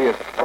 serious.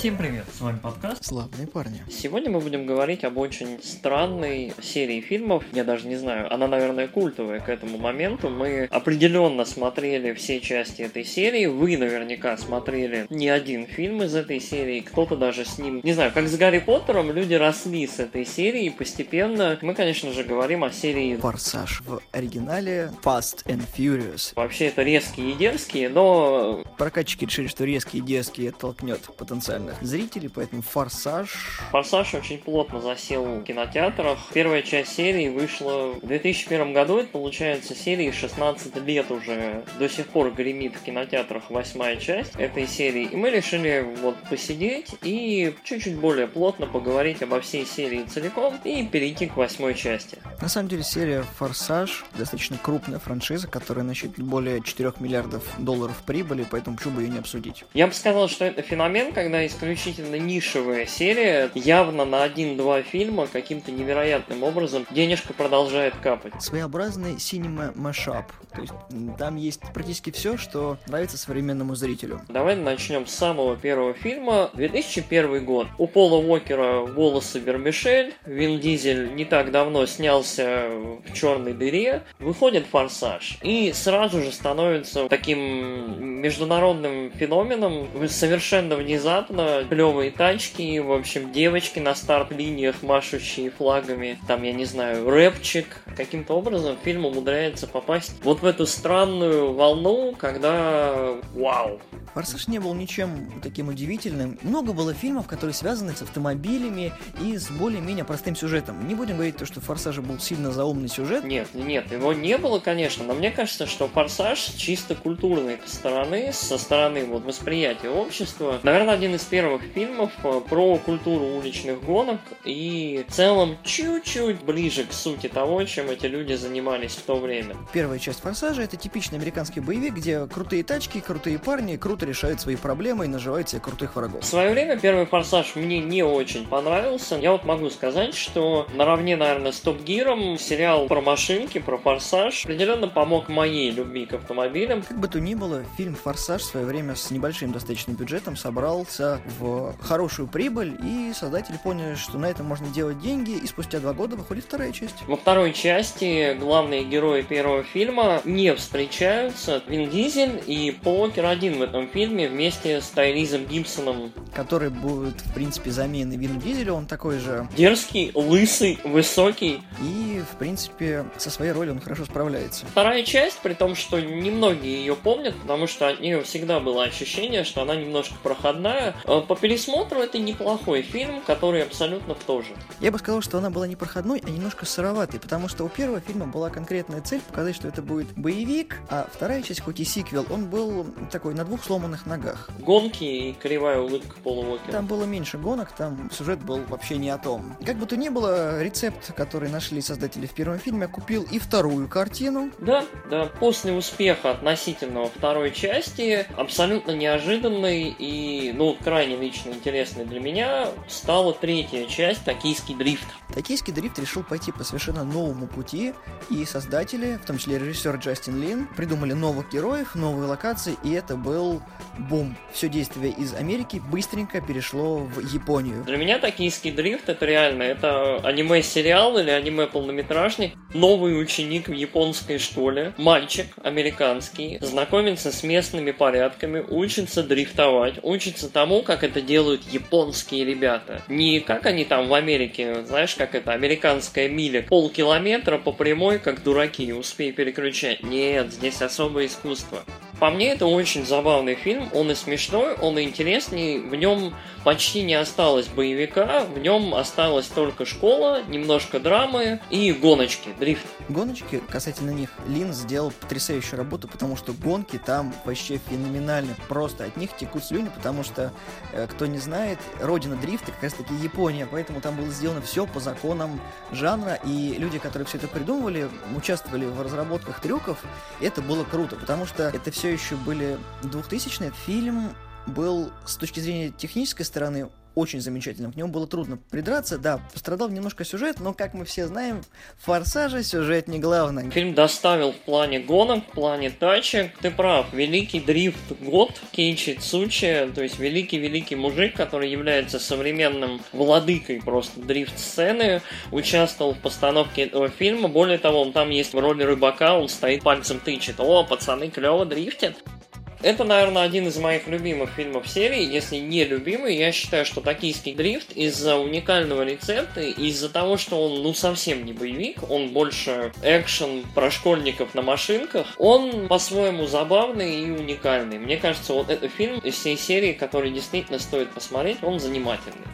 Всем привет, с вами подкаст. Славные парни. Сегодня мы будем говорить об очень странной серии фильмов. Я даже не знаю, она, наверное, культовая к этому моменту. Мы определенно смотрели все части этой серии. Вы наверняка смотрели не один фильм из этой серии. Кто-то даже с ним... Не знаю, как с Гарри Поттером, люди росли с этой серии. И постепенно мы, конечно же, говорим о серии... Форсаж. В оригинале Fast and Furious. Вообще это резкие и дерзкие, но... Прокатчики решили, что резкие и дерзкие толкнет потенциально профессиональных зрителей, поэтому «Форсаж». «Форсаж» очень плотно засел в кинотеатрах. Первая часть серии вышла в 2001 году, это получается серии 16 лет уже. До сих пор гремит в кинотеатрах восьмая часть этой серии. И мы решили вот посидеть и чуть-чуть более плотно поговорить обо всей серии целиком и перейти к восьмой части. На самом деле серия «Форсаж» достаточно крупная франшиза, которая насчитывает более 4 миллиардов долларов прибыли, поэтому почему бы ее не обсудить? Я бы сказал, что это феномен, когда из исключительно нишевая серия, явно на один-два фильма каким-то невероятным образом денежка продолжает капать. Своеобразный cinema mashup. То есть там есть практически все, что нравится современному зрителю. Давай начнем с самого первого фильма. 2001 год. У Пола Уокера волосы Вермишель. Вин Дизель не так давно снялся в черной дыре. Выходит форсаж. И сразу же становится таким международным феноменом. Совершенно внезапно клевые тачки, в общем, девочки на старт-линиях, машущие флагами, там, я не знаю, рэпчик. Каким-то образом фильм умудряется попасть вот в эту странную волну, когда вау, Форсаж не был ничем таким удивительным. Много было фильмов, которые связаны с автомобилями и с более-менее простым сюжетом. Не будем говорить то, что Форсажа был сильно заумный сюжет. Нет, нет, его не было, конечно, но мне кажется, что Форсаж чисто культурной стороны, со стороны вот восприятия общества, наверное, один из первых фильмов э, про культуру уличных гонок и в целом чуть-чуть ближе к сути того, чем эти люди занимались в то время. Первая часть Форсажа это типичный американский боевик, где крутые тачки, крутые парни, круто решает свои проблемы и наживает себе крутых врагов. В свое время первый форсаж мне не очень понравился. Я вот могу сказать, что наравне, наверное, с Топ Гиром сериал про машинки, про форсаж определенно помог моей любви к автомобилям. Как бы то ни было, фильм «Форсаж» в свое время с небольшим достаточным бюджетом собрался в хорошую прибыль, и создатели поняли, что на этом можно делать деньги, и спустя два года выходит вторая часть. Во второй части главные герои первого фильма не встречаются. Вин Дизель и Покер один в этом фильме вместе с Тайризом Гибсоном. Который будет, в принципе, заменой Вину Дизелю, он такой же... Дерзкий, лысый, высокий. И, в принципе, со своей ролью он хорошо справляется. Вторая часть, при том, что немногие ее помнят, потому что от нее всегда было ощущение, что она немножко проходная. По пересмотру это неплохой фильм, который абсолютно в то же. Я бы сказал, что она была не проходной, а немножко сыроватой, потому что у первого фильма была конкретная цель показать, что это будет боевик, а вторая часть, хоть и сиквел, он был такой на двух сломанных ногах. Гонки и кривая улыбка Пола Уокера. Там было меньше гонок, там сюжет был вообще не о том. Как бы то ни было, рецепт, который нашли создатели в первом фильме, купил и вторую картину. Да, да. После успеха относительного второй части, абсолютно неожиданной и, ну, крайне лично интересной для меня, стала третья часть «Токийский дрифт». Токийский дрифт решил пойти по совершенно новому пути, и создатели, в том числе режиссер Джастин Лин, придумали новых героев, новые локации, и это был бум. Все действие из Америки быстренько перешло в Японию. Для меня «Токийский дрифт» это реально, это аниме-сериал или аниме-полнометражный. Новый ученик в японской школе, мальчик американский, знакомится с местными порядками, учится дрифтовать, учится тому, как это делают японские ребята. Не как они там в Америке, знаешь, как это, американская миля, полкилометра по прямой, как дураки, успей переключать. Нет, здесь особое искусство. По мне, это очень забавный фильм. Он и смешной, он и интересный. В нем почти не осталось боевика, в нем осталась только школа, немножко драмы и гоночки, дрифт. Гоночки, касательно них, Лин сделал потрясающую работу, потому что гонки там вообще феноменальны. Просто от них текут слюни, потому что, э, кто не знает, родина дрифта как раз таки Япония, поэтому там было сделано все по законам жанра, и люди, которые все это придумывали, участвовали в разработках трюков, это было круто, потому что это все еще были 2000-е. Фильм был с точки зрения технической стороны очень замечательным. К нему было трудно придраться. Да, пострадал немножко сюжет, но, как мы все знаем, в «Форсаже» сюжет не главное. Фильм доставил в плане гонок, в плане тачек. Ты прав, великий дрифт год Кейчи Цучи, то есть великий-великий мужик, который является современным владыкой просто дрифт-сцены, участвовал в постановке этого фильма. Более того, он там есть в роли рыбака, он стоит пальцем тычет. О, пацаны, клево дрифтят. Это, наверное, один из моих любимых фильмов серии. Если не любимый, я считаю, что «Токийский дрифт» из-за уникального рецепта, из-за того, что он, ну, совсем не боевик, он больше экшен про школьников на машинках, он по-своему забавный и уникальный. Мне кажется, вот этот фильм из всей серии, который действительно стоит посмотреть, он занимательный.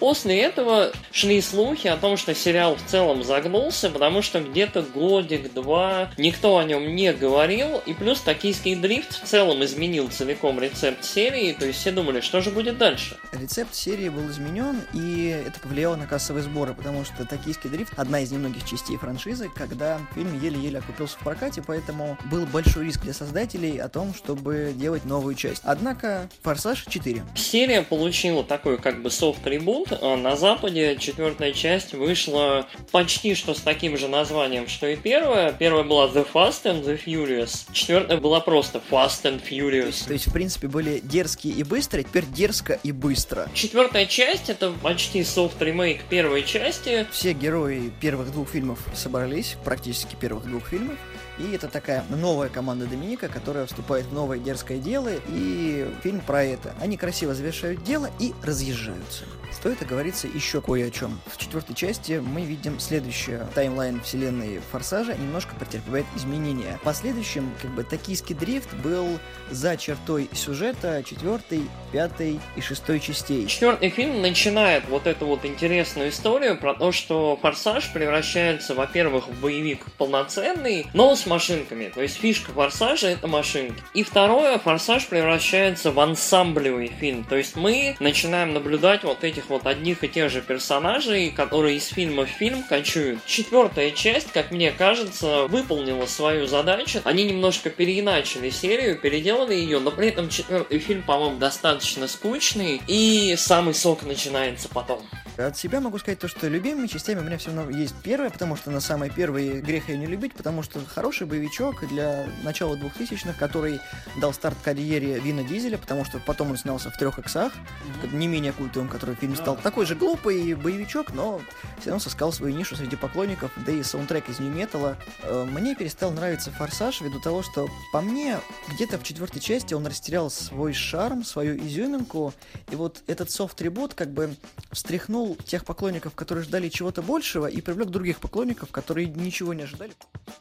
После этого шли слухи о том, что сериал в целом загнулся, потому что где-то годик-два никто о нем не говорил, и плюс «Токийский дрифт» в целом изменил целиком рецепт серии, то есть все думали, что же будет дальше. Рецепт серии был изменен, и это повлияло на кассовые сборы, потому что «Токийский дрифт» — одна из немногих частей франшизы, когда фильм еле-еле окупился в прокате, поэтому был большой риск для создателей о том, чтобы делать новую часть. Однако «Форсаж 4». Серия получила такой как бы софт-ребут, Э, на Западе четвертая часть вышла почти что с таким же названием, что и первая. Первая была The Fast and the Furious. Четвертая была просто Fast and Furious. То есть, то есть в принципе, были дерзкие и быстрые, теперь дерзко и быстро. Четвертая часть это почти софт-ремейк первой части. Все герои первых двух фильмов собрались, практически первых двух фильмов. И это такая новая команда Доминика, которая вступает в новое дерзкое дело, и фильм про это. Они красиво завершают дело и разъезжаются. Стоит оговориться еще кое о чем. В четвертой части мы видим следующее. Таймлайн вселенной Форсажа немножко претерпевает изменения. В последующем, как бы, токийский дрифт был за чертой сюжета четвертой, пятой и шестой частей. Четвертый фильм начинает вот эту вот интересную историю про то, что Форсаж превращается, во-первых, в боевик полноценный, но с машинками. То есть фишка Форсажа это машинки. И второе, Форсаж превращается в ансамблевый фильм. То есть мы начинаем наблюдать вот эти этих вот одних и тех же персонажей, которые из фильма в фильм кочуют. Четвертая часть, как мне кажется, выполнила свою задачу. Они немножко переиначили серию, переделали ее, но при этом четвертый фильм, по-моему, достаточно скучный, и самый сок начинается потом. От себя могу сказать то, что любимыми частями у меня все равно есть первая, потому что на самой первой грех ее не любить, потому что хороший боевичок для начала 2000-х, который дал старт карьере Вина Дизеля, потому что потом он снялся в трех иксах, mm-hmm. не менее культовым, который фильм стал такой же глупый боевичок, но все равно соскал свою нишу среди поклонников, да и саундтрек из нью-металла. Э, мне перестал нравиться Форсаж ввиду того, что по мне где-то в четвертой части он растерял свой шарм, свою изюминку, и вот этот софт-трибут как бы встряхнул тех поклонников, которые ждали чего-то большего, и привлек других поклонников, которые ничего не ожидали.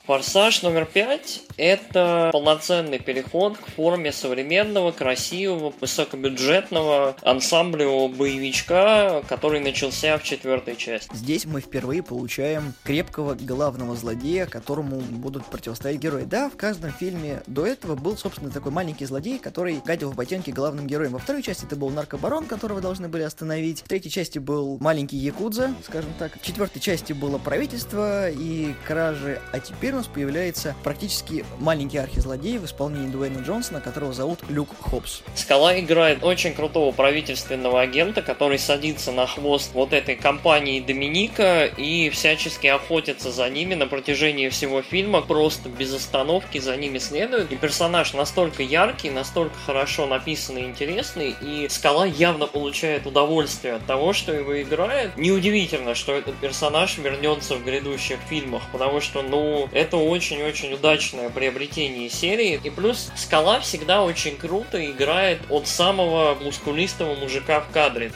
Форсаж номер пять – это полноценный переход к форме современного, красивого, высокобюджетного ансамблевого боевичка, который начался в четвертой части. Здесь мы впервые получаем крепкого главного злодея, которому будут противостоять герои. Да, в каждом фильме до этого был, собственно, такой маленький злодей, который гадил в ботинке главным героем. Во второй части это был наркобарон, которого должны были остановить. В третьей части был маленький Якудза, скажем так. В четвертой части было правительство и кражи, а теперь у нас появляется практически маленький архизлодей в исполнении Дуэйна Джонсона, которого зовут Люк Хопс. Скала играет очень крутого правительственного агента, который садится на хвост вот этой компании Доминика и всячески охотится за ними на протяжении всего фильма, просто без остановки за ними следует. И персонаж настолько яркий, настолько хорошо написанный интересный, и Скала явно получает удовольствие от того, что его играет, неудивительно, что этот персонаж вернется в грядущих фильмах, потому что, ну, это очень-очень удачное приобретение серии. И плюс Скала всегда очень круто играет от самого мускулистого мужика в кадре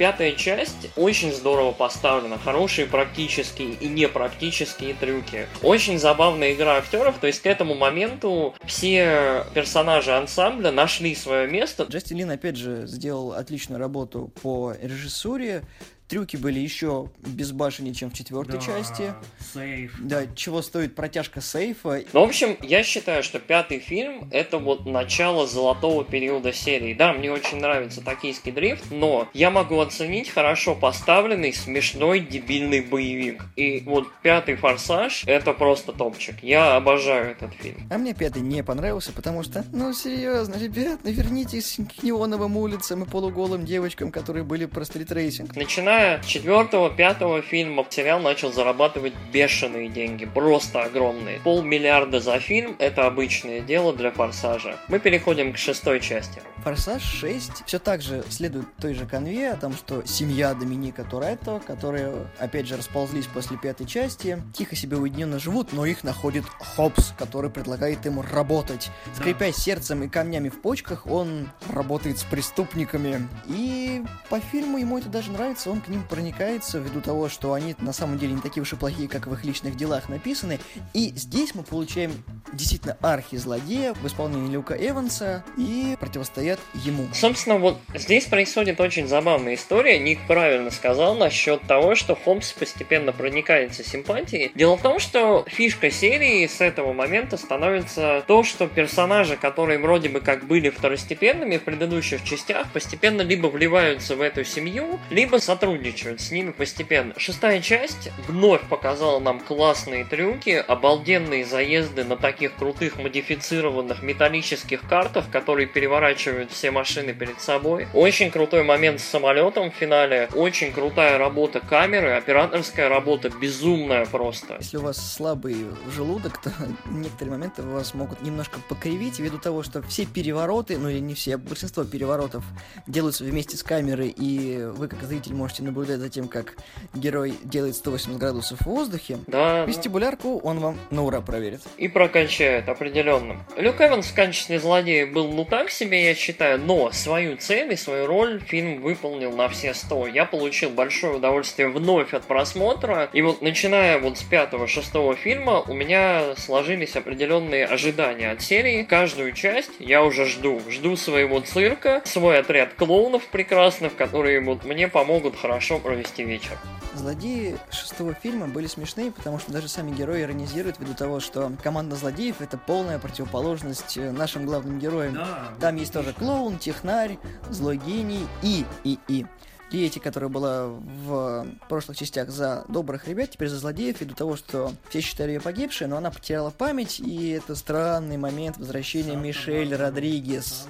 пятая часть очень здорово поставлена. Хорошие практические и непрактические трюки. Очень забавная игра актеров. То есть к этому моменту все персонажи ансамбля нашли свое место. Джастин Лин, опять же, сделал отличную работу по режиссуре трюки были еще безбашеннее, чем в четвертой да, части. Сейф. Да, чего стоит протяжка сейфа. Ну, в общем, я считаю, что пятый фильм это вот начало золотого периода серии. Да, мне очень нравится токийский дрифт, но я могу оценить хорошо поставленный, смешной, дебильный боевик. И вот пятый форсаж это просто топчик. Я обожаю этот фильм. А мне пятый не понравился, потому что, ну серьезно, ребят, ну вернитесь к неоновым улицам и полуголым девочкам, которые были про стритрейсинг. Начиная с четвертого, пятого фильма сериал начал зарабатывать бешеные деньги, просто огромные. Полмиллиарда за фильм – это обычное дело для «Форсажа». Мы переходим к шестой части. «Форсаж 6» все так же следует той же канве о том, что семья Доминика Торетто, которые, опять же, расползлись после пятой части, тихо себе уединенно живут, но их находит Хопс, который предлагает ему работать. Скрипя сердцем и камнями в почках, он работает с преступниками. И по фильму ему это даже нравится, он к ним проникается ввиду того, что они на самом деле не такие уж и плохие, как в их личных делах написаны. И здесь мы получаем действительно архизлодея в исполнении Люка Эванса и противостоят ему. Собственно, вот здесь происходит очень забавная история. Ник правильно сказал насчет того, что Холмс постепенно проникается симпатией. Дело в том, что фишка серии с этого момента становится то, что персонажи, которые вроде бы как были второстепенными в предыдущих частях, постепенно либо вливаются в эту семью, либо сотрудничают с ними постепенно. Шестая часть вновь показала нам классные трюки, обалденные заезды на таких крутых модифицированных металлических картах, которые переворачивают все машины перед собой. Очень крутой момент с самолетом в финале, очень крутая работа камеры, операторская работа безумная просто. Если у вас слабый желудок, то некоторые моменты вас могут немножко покривить ввиду того, что все перевороты, ну или не все, а большинство переворотов делаются вместе с камерой, и вы как зритель можете наблюдать за тем, как герой делает 180 градусов в воздухе. Да. Вестибулярку он вам на ура проверит. И прокачает определенно. Люк Эванс в качестве злодея был ну так себе, я считаю, но свою цель и свою роль фильм выполнил на все сто. Я получил большое удовольствие вновь от просмотра. И вот начиная вот с пятого-шестого фильма у меня сложились определенные ожидания от серии. Каждую часть я уже жду. Жду своего цирка, свой отряд клоунов прекрасных, которые вот мне помогут хорошо провести вечер. Злодеи шестого фильма были смешные, потому что даже сами герои иронизируют ввиду того, что команда злодеев это полная противоположность э, нашим главным героям. Да. Там есть тоже клоун, технарь, злой гений и и и. И эти, которая была в прошлых частях за добрых ребят, теперь за злодеев, ввиду того, что все считали ее погибшей, но она потеряла память, и это странный момент возвращения Санта Мишель Родригес.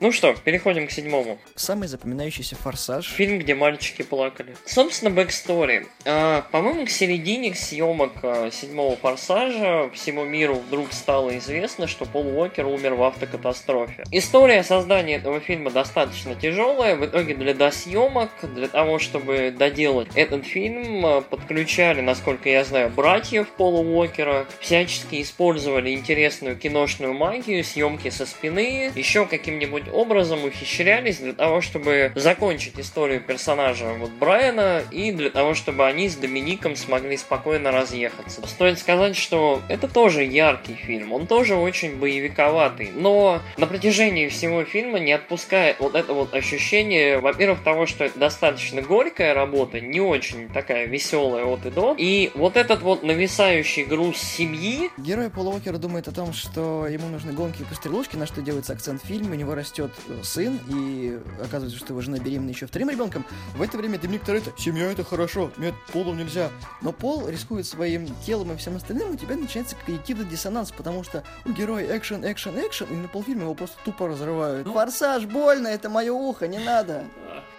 Ну что, переходим к седьмому. Самый запоминающийся форсаж. Фильм, где мальчики плакали. Собственно, backstory. А, по-моему, к середине съемок а, седьмого форсажа всему миру вдруг стало известно, что Пол Уокер умер в автокатастрофе. История создания этого фильма достаточно тяжелая. В итоге для досъемок, для того, чтобы доделать этот фильм, а, подключали, насколько я знаю, братьев Пола Уокера, всячески использовали интересную киношную магию, съемки со спины, еще каким-нибудь образом ухищрялись для того, чтобы закончить историю персонажа вот Брайана и для того, чтобы они с Домиником смогли спокойно разъехаться. Стоит сказать, что это тоже яркий фильм, он тоже очень боевиковатый, но на протяжении всего фильма не отпускает вот это вот ощущение, во-первых, того, что это достаточно горькая работа, не очень такая веселая от и до, и вот этот вот нависающий груз семьи. Герой Пола Уокера думает о том, что ему нужны гонки и пострелушки, на что делается акцент в фильме, у него растет растет сын, и оказывается, что его жена беременна еще вторым ребенком, в это время Доминик Торетто, семья это хорошо, нет, Полу нельзя. Но Пол рискует своим телом и всем остальным, у тебя начинается когнитивный диссонанс, потому что у героя экшен, экшен, экшен, и на полфильма его просто тупо разрывают. Ну... Форсаж, больно, это мое ухо, не надо.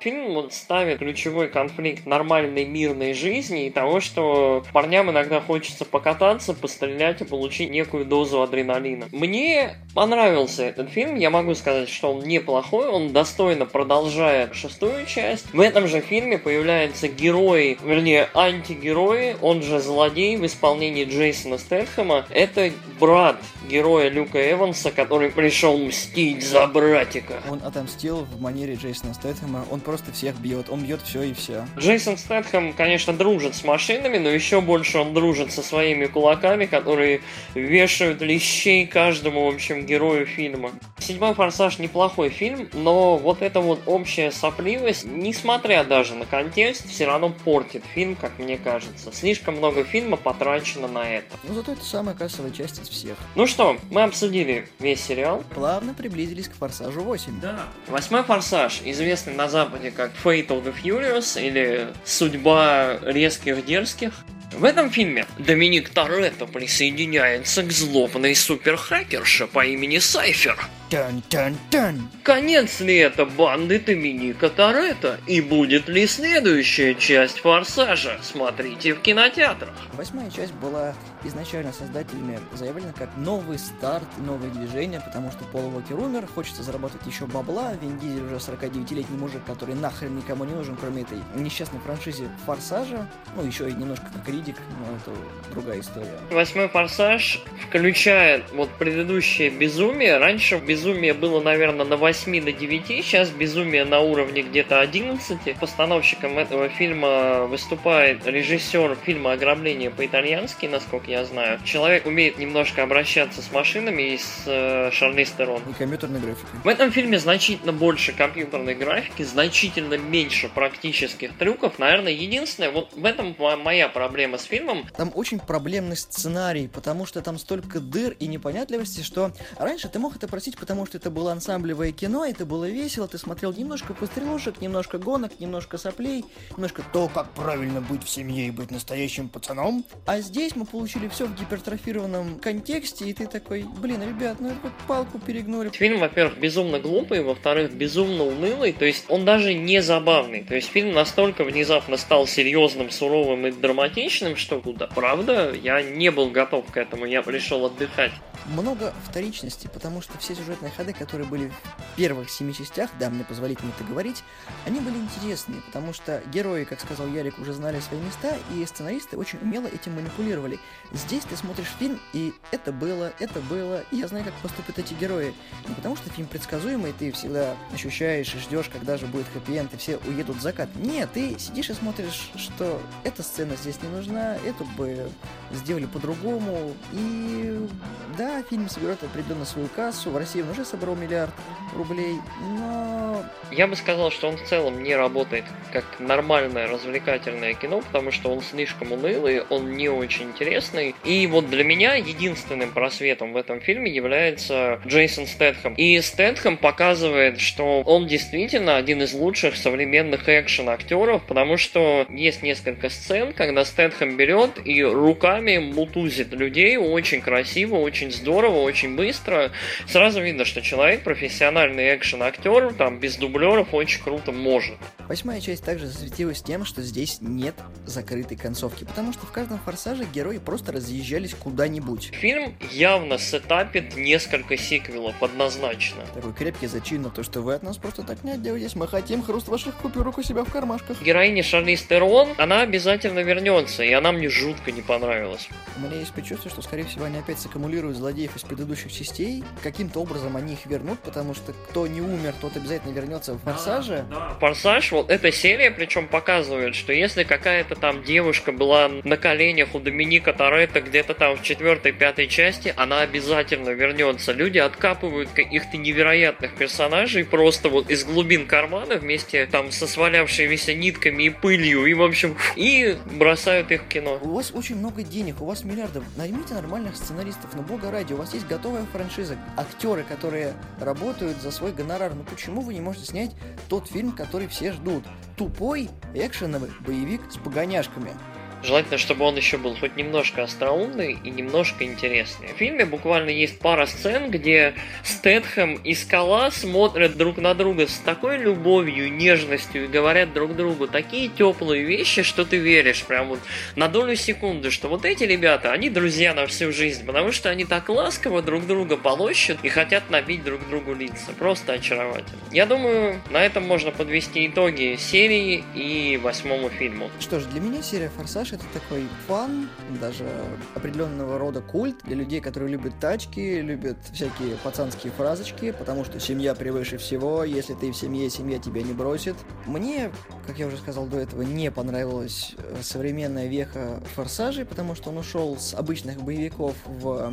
Фильм ставит ключевой конфликт нормальной мирной жизни и того, что парням иногда хочется покататься, пострелять и получить некую дозу адреналина. Мне понравился этот фильм, я могу сказать, что он неплохой, он достойно продолжает шестую часть. В этом же фильме появляются герои, вернее, антигерои, он же злодей в исполнении Джейсона Стэтхэма. Это брат героя Люка Эванса, который пришел мстить за братика. Он отомстил в манере Джейсона Стэтхэма, он просто всех бьет. Он бьет все и все. Джейсон Стэтхэм, конечно, дружит с машинами, но еще больше он дружит со своими кулаками, которые вешают лещей каждому, в общем, герою фильма. Седьмой форсаж неплохой фильм, но вот эта вот общая сопливость, несмотря даже на контекст, все равно портит фильм, как мне кажется. Слишком много фильма потрачено на это. Ну зато это самая кассовая часть из всех. Ну что, мы обсудили весь сериал. Плавно приблизились к форсажу 8. Да. Восьмой форсаж, известный на Западе как Fate of the Furious или Судьба резких дерзких. В этом фильме Доминик Торетто присоединяется к злобной суперхакерше по имени Сайфер. Тан-тан-тан. Конец ли это банды Доминика Торетто? И будет ли следующая часть Форсажа? Смотрите в кинотеатрах. Восьмая часть была изначально создателями заявлена как новый старт, новое движение, потому что Пол Уокер умер, хочется заработать еще бабла, Вин Дизель уже 49-летний мужик, который нахрен никому не нужен, кроме этой несчастной франшизе Форсажа, ну еще и немножко как Ридик, но это другая история. Восьмой Форсаж включает вот предыдущее безумие. Раньше безумие было, наверное, на 8 на 9, сейчас безумие на уровне где-то 11. Постановщиком этого фильма выступает режиссер фильма «Ограбление по-итальянски», насколько я знаю. Человек умеет немножко обращаться с машинами и с э, Шарлиз Терон. И компьютерной графикой. В этом фильме значительно больше компьютерной графики, значительно меньше практических трюков. Наверное, единственное, вот в этом мо- моя проблема с фильмом. Там очень проблемный сценарий, потому что там столько дыр и непонятливости, что раньше ты мог это просить, потому что это было ансамблевое кино, это было весело, ты смотрел немножко пострелушек, немножко гонок, немножко соплей, немножко то, как правильно быть в семье и быть настоящим пацаном. А здесь мы получили все в гипертрофированном контексте, и ты такой, блин, ребят, ну как палку перегнули. Фильм, во-первых, безумно глупый, во-вторых, безумно унылый, то есть он даже не забавный. То есть фильм настолько внезапно стал серьезным, суровым и драматичным, что куда. Правда, я не был готов к этому, я пришел отдыхать. Много вторичности, потому что все сюжетные ходы, которые были в первых семи частях, да, мне позволить мне это говорить, они были интересные, потому что герои, как сказал Ярик, уже знали свои места, и сценаристы очень умело этим манипулировали. Здесь ты смотришь фильм, и это было, это было, и я знаю, как поступят эти герои. Не потому что фильм предсказуемый, ты всегда ощущаешь и ждешь, когда же будет хэппи-энд, и все уедут в закат. Нет, ты сидишь и смотришь, что эта сцена здесь не нужна, эту бы сделали по-другому, и да, фильм соберет определенно свою кассу, в России он уже собрал миллиард рублей, но Я бы сказал, что он в целом не работает как нормальное развлекательное кино, потому что он слишком унылый, он не очень интересный. И вот для меня единственным просветом в этом фильме является Джейсон Стэтхэм. И Стэтхэм показывает, что он действительно один из лучших современных экшен-актеров, потому что есть несколько сцен, когда Стэтхэм берет и руками мутузит людей очень красиво, очень здорово, очень быстро. Сразу видно, что человек профессиональный экшен-актер, там без дублеров очень круто может. Восьмая часть также засветилась тем, что здесь нет закрытой концовки, потому что в каждом форсаже герои просто разъезжались куда-нибудь. Фильм явно сетапит несколько сиквелов однозначно. Такой крепкий зачин на то, что вы от нас просто так не отделаетесь, мы хотим хруст ваших купюрок у себя в кармашках. Героиня Шарлиз Терон, она обязательно вернется, и она мне жутко не понравилась. У меня есть предчувствие, что, скорее всего, они опять саккумулируют злодеев из предыдущих частей. Каким-то образом они их вернут, потому что кто не умер, тот обязательно вернется в форсаже. Форсаж, вот эта серия, причем показывает, что если какая-то там девушка была на коленях у Доминика Торетто где-то там в четвертой, пятой части, она обязательно вернется. Люди откапывают каких-то невероятных персонажей просто вот из глубин кармана вместе там со свалявшимися нитками и пылью, и в общем, и бросают их в кино. У вас очень много денег, у вас миллиардов. Наймите нормальных сценаристов, но бога ради, у вас есть готовая франшиза, актеры, которые работают за свой гонорар. Ну почему вы не можете снять тот фильм, который все ждут? Тупой экшеновый боевик с погоняшками. Желательно, чтобы он еще был хоть немножко остроумный и немножко интересный. В фильме буквально есть пара сцен, где Стэтхэм и Скала смотрят друг на друга с такой любовью, нежностью и говорят друг другу такие теплые вещи, что ты веришь прям вот на долю секунды, что вот эти ребята, они друзья на всю жизнь, потому что они так ласково друг друга полощут и хотят набить друг другу лица. Просто очаровательно. Я думаю, на этом можно подвести итоги серии и восьмому фильму. Что ж, для меня серия «Форсаж» «Форсаж» — это такой фан, даже определенного рода культ для людей, которые любят тачки, любят всякие пацанские фразочки, потому что семья превыше всего, если ты в семье, семья тебя не бросит. Мне, как я уже сказал до этого, не понравилась э, современная веха «Форсажей», потому что он ушел с обычных боевиков в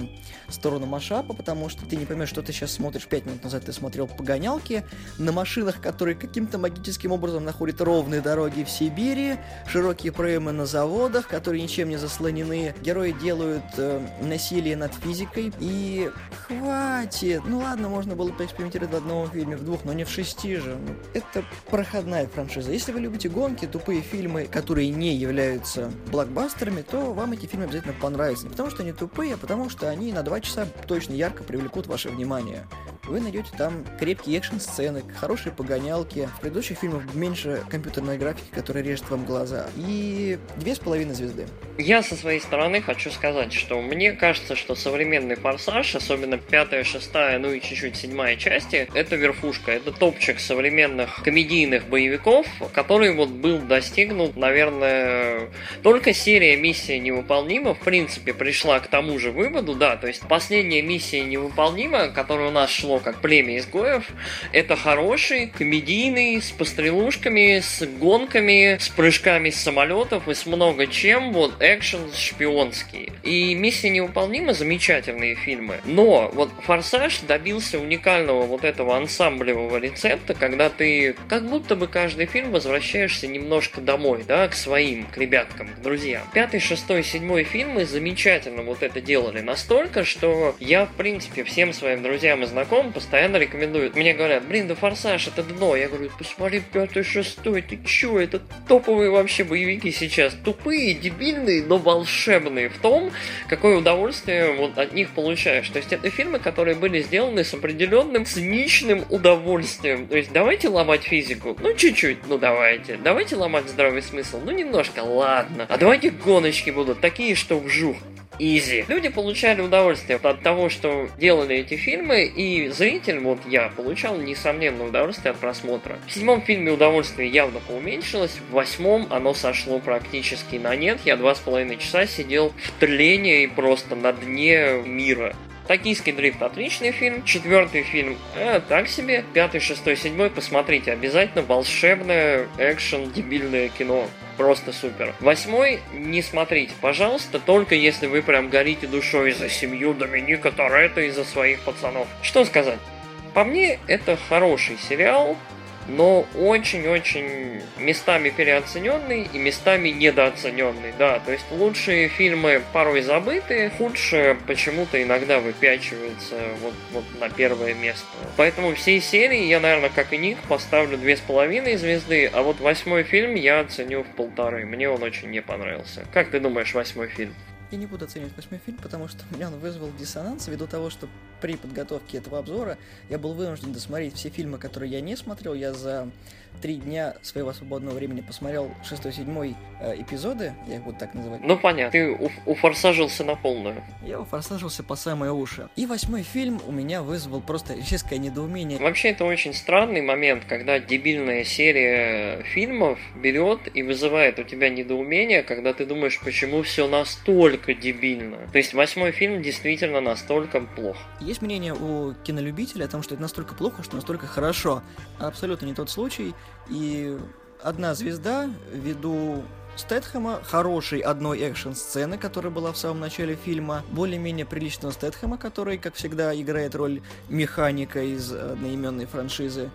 сторону машапа, потому что ты не поймешь, что ты сейчас смотришь. Пять минут назад ты смотрел «Погонялки» на машинах, которые каким-то магическим образом находят ровные дороги в Сибири, широкие проемы на заводах, которые ничем не заслонены. Герои делают э, насилие над физикой. И хватит! Ну ладно, можно было поэкспериментировать в одном фильме, в двух, но не в шести же. Ну, это проходная франшиза. Если вы любите гонки, тупые фильмы, которые не являются блокбастерами, то вам эти фильмы обязательно понравятся. Не потому что они тупые, а потому что они на два часа точно ярко привлекут ваше внимание. Вы найдете там крепкие экшн-сцены, хорошие погонялки. В предыдущих фильмах меньше компьютерной графики, которая режет вам глаза. И две с половиной звезды. Я со своей стороны хочу сказать, что мне кажется, что современный «Форсаж», особенно пятая, шестая, ну и чуть-чуть седьмая части, это верхушка, это топчик современных комедийных боевиков, который вот был достигнут, наверное, только серия «Миссия невыполнима» в принципе пришла к тому же выводу, да, то есть последняя «Миссия невыполнима», которая у нас шло как «Племя изгоев», это хороший, комедийный, с пострелушками, с гонками, с прыжками с самолетов и с много чем, вот экшен шпионский. И «Миссия невыполнима» замечательные фильмы. Но вот «Форсаж» добился уникального вот этого ансамблевого рецепта, когда ты как будто бы каждый фильм возвращаешься немножко домой, да, к своим, к ребяткам, к друзьям. Пятый, шестой, седьмой фильмы замечательно вот это делали настолько, что я, в принципе, всем своим друзьям и знакомым постоянно рекомендую. Мне говорят, блин, да «Форсаж» это дно. Я говорю, посмотри пятый, шестой, ты чё, это топовые вообще боевики сейчас. Тупые, дебильные, но волшебные в том, какое удовольствие вот от них получаешь. То есть это фильмы, которые были сделаны с определенным циничным удовольствием. То есть давайте ломать физику. Ну, чуть-чуть, ну давайте. Давайте ломать здравый смысл. Ну, немножко, ладно. А давайте гоночки будут такие, что вжух изи. Люди получали удовольствие от того, что делали эти фильмы, и зритель, вот я, получал несомненное удовольствие от просмотра. В седьмом фильме удовольствие явно поуменьшилось, в восьмом оно сошло практически на нет. Я два с половиной часа сидел в тлении просто на дне мира. Токийский дрифт отличный фильм. Четвертый фильм э, так себе. Пятый, шестой, седьмой посмотрите обязательно. Волшебное экшен дебильное кино. Просто супер. Восьмой не смотрите, пожалуйста, только если вы прям горите душой за семью Доминика Торетто и за своих пацанов. Что сказать? По мне, это хороший сериал, но очень-очень местами переоцененный и местами недооцененный, да, то есть лучшие фильмы порой забыты, худшие почему-то иногда выпячиваются вот, вот на первое место. Поэтому всей серии я, наверное, как и Ник, поставлю две с половиной звезды, а вот восьмой фильм я оценю в полторы, мне он очень не понравился. Как ты думаешь, восьмой фильм? Я не буду оценивать восьмой фильм, потому что меня он вызвал диссонанс ввиду того, что при подготовке этого обзора я был вынужден досмотреть все фильмы, которые я не смотрел. Я за три дня своего свободного времени посмотрел шестой, седьмой э, эпизоды, я их буду так называть. Ну понятно, ты у- уфорсажился на полную. Я уфорсажился по самые уши. И восьмой фильм у меня вызвал просто резкое недоумение. Вообще это очень странный момент, когда дебильная серия фильмов берет и вызывает у тебя недоумение, когда ты думаешь, почему все настолько дебильно. То есть восьмой фильм действительно настолько плох. Есть мнение у кинолюбителя о том, что это настолько плохо, что настолько хорошо. Абсолютно не тот случай. И одна звезда ввиду Стэтхэма, хорошей одной экшн-сцены, которая была в самом начале фильма, более-менее приличного Стэтхэма, который, как всегда, играет роль механика из одноименной франшизы,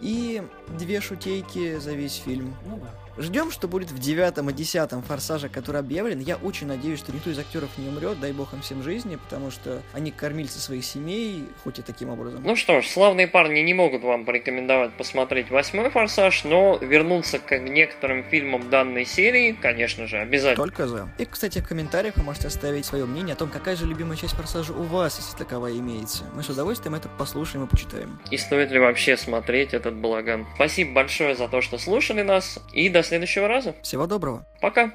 и две шутейки за весь фильм. Ну да. Ждем, что будет в девятом и десятом форсаже, который объявлен. Я очень надеюсь, что никто из актеров не умрет, дай бог им всем жизни, потому что они кормильцы своих семей, хоть и таким образом. Ну что ж, славные парни не могут вам порекомендовать посмотреть восьмой форсаж, но вернуться к некоторым фильмам данной серии, конечно же, обязательно. Только за. И, кстати, в комментариях вы можете оставить свое мнение о том, какая же любимая часть форсажа у вас, если таковая имеется. Мы с удовольствием это послушаем и почитаем. И стоит ли вообще смотреть этот балаган. Спасибо большое за то, что слушали нас, и до следующего раза. Всего доброго. Пока.